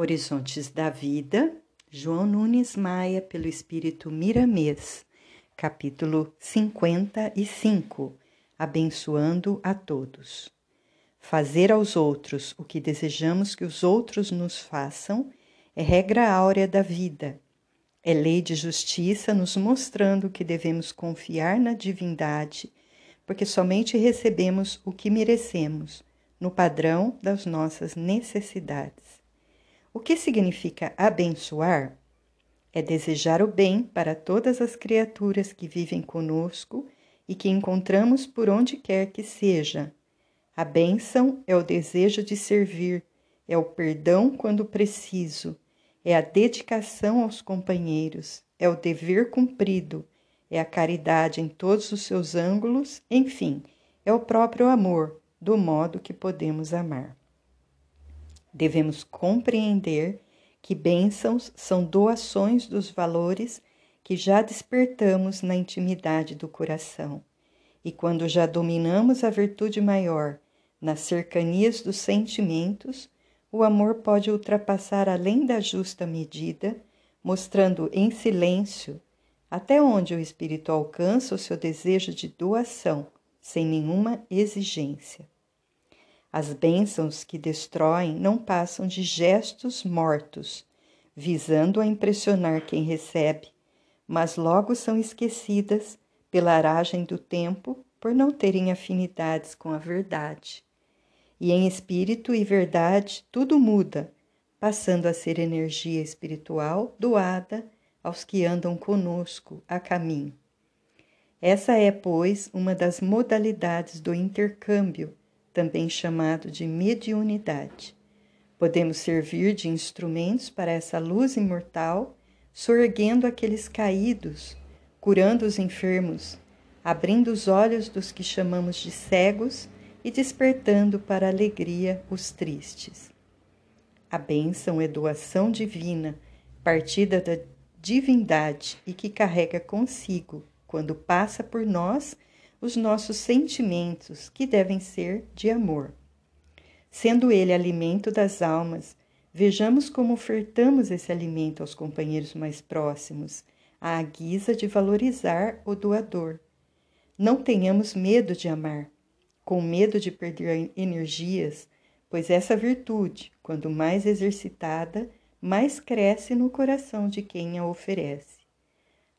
Horizontes da Vida, João Nunes Maia, pelo Espírito Miramês, capítulo 55 Abençoando a Todos. Fazer aos outros o que desejamos que os outros nos façam é regra áurea da vida. É lei de justiça nos mostrando que devemos confiar na divindade, porque somente recebemos o que merecemos, no padrão das nossas necessidades. O que significa abençoar? É desejar o bem para todas as criaturas que vivem conosco e que encontramos por onde quer que seja. A bênção é o desejo de servir, é o perdão quando preciso, é a dedicação aos companheiros, é o dever cumprido, é a caridade em todos os seus ângulos, enfim, é o próprio amor, do modo que podemos amar. Devemos compreender que bênçãos são doações dos valores que já despertamos na intimidade do coração. E quando já dominamos a virtude maior nas cercanias dos sentimentos, o amor pode ultrapassar além da justa medida, mostrando em silêncio até onde o espírito alcança o seu desejo de doação, sem nenhuma exigência. As bênçãos que destroem não passam de gestos mortos, visando a impressionar quem recebe, mas logo são esquecidas pela aragem do tempo por não terem afinidades com a verdade. E em espírito e verdade tudo muda, passando a ser energia espiritual doada aos que andam conosco a caminho. Essa é, pois, uma das modalidades do intercâmbio também chamado de mediunidade. Podemos servir de instrumentos para essa luz imortal, sorguendo aqueles caídos, curando os enfermos, abrindo os olhos dos que chamamos de cegos e despertando para a alegria os tristes. A bênção é doação divina, partida da divindade e que carrega consigo, quando passa por nós, os nossos sentimentos, que devem ser de amor. Sendo ele alimento das almas, vejamos como ofertamos esse alimento aos companheiros mais próximos, à guisa de valorizar o doador. Não tenhamos medo de amar, com medo de perder energias, pois essa virtude, quando mais exercitada, mais cresce no coração de quem a oferece.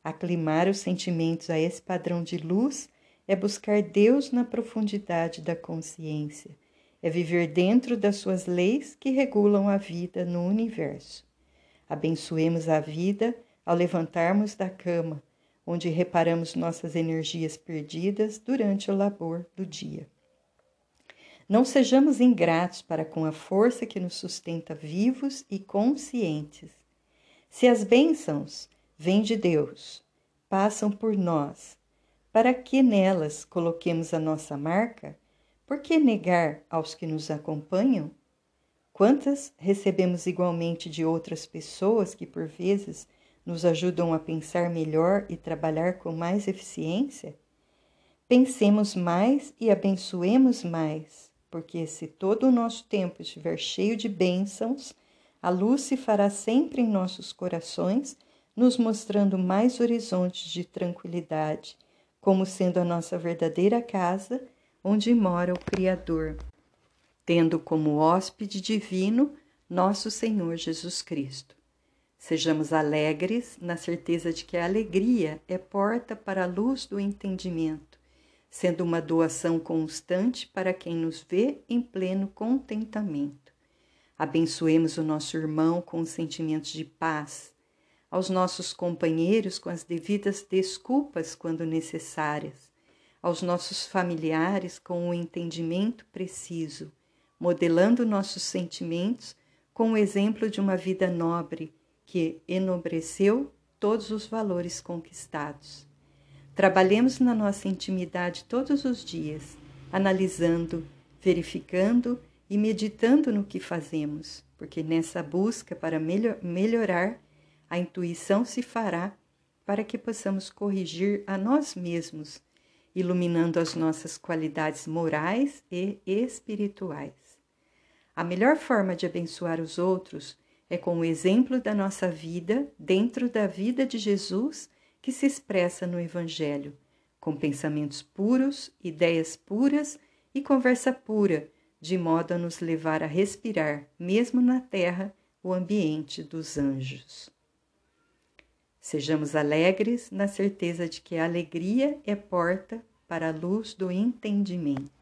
Aclimar os sentimentos a esse padrão de luz é buscar Deus na profundidade da consciência, é viver dentro das suas leis que regulam a vida no universo. Abençoemos a vida ao levantarmos da cama, onde reparamos nossas energias perdidas durante o labor do dia. Não sejamos ingratos para com a força que nos sustenta vivos e conscientes. Se as bênçãos vêm de Deus, passam por nós para que nelas coloquemos a nossa marca, por que negar aos que nos acompanham? Quantas recebemos igualmente de outras pessoas que, por vezes, nos ajudam a pensar melhor e trabalhar com mais eficiência? Pensemos mais e abençoemos mais, porque se todo o nosso tempo estiver cheio de bênçãos, a luz se fará sempre em nossos corações, nos mostrando mais horizontes de tranquilidade como sendo a nossa verdadeira casa, onde mora o Criador, tendo como hóspede divino nosso Senhor Jesus Cristo. Sejamos alegres na certeza de que a alegria é porta para a luz do entendimento, sendo uma doação constante para quem nos vê em pleno contentamento. Abençoemos o nosso irmão com sentimentos de paz, aos nossos companheiros com as devidas desculpas quando necessárias, aos nossos familiares com o entendimento preciso, modelando nossos sentimentos com o exemplo de uma vida nobre que enobreceu todos os valores conquistados. Trabalhemos na nossa intimidade todos os dias, analisando, verificando e meditando no que fazemos, porque nessa busca para melhor, melhorar a intuição se fará para que possamos corrigir a nós mesmos, iluminando as nossas qualidades morais e espirituais. A melhor forma de abençoar os outros É com o exemplo da nossa vida, dentro da vida de Jesus, que se expressa no Evangelho, com pensamentos puros, ideias puras e conversa pura, de modo a nos levar a respirar, mesmo na terra, o ambiente dos anjos. Sejamos alegres na certeza de que a alegria é porta para a luz do entendimento.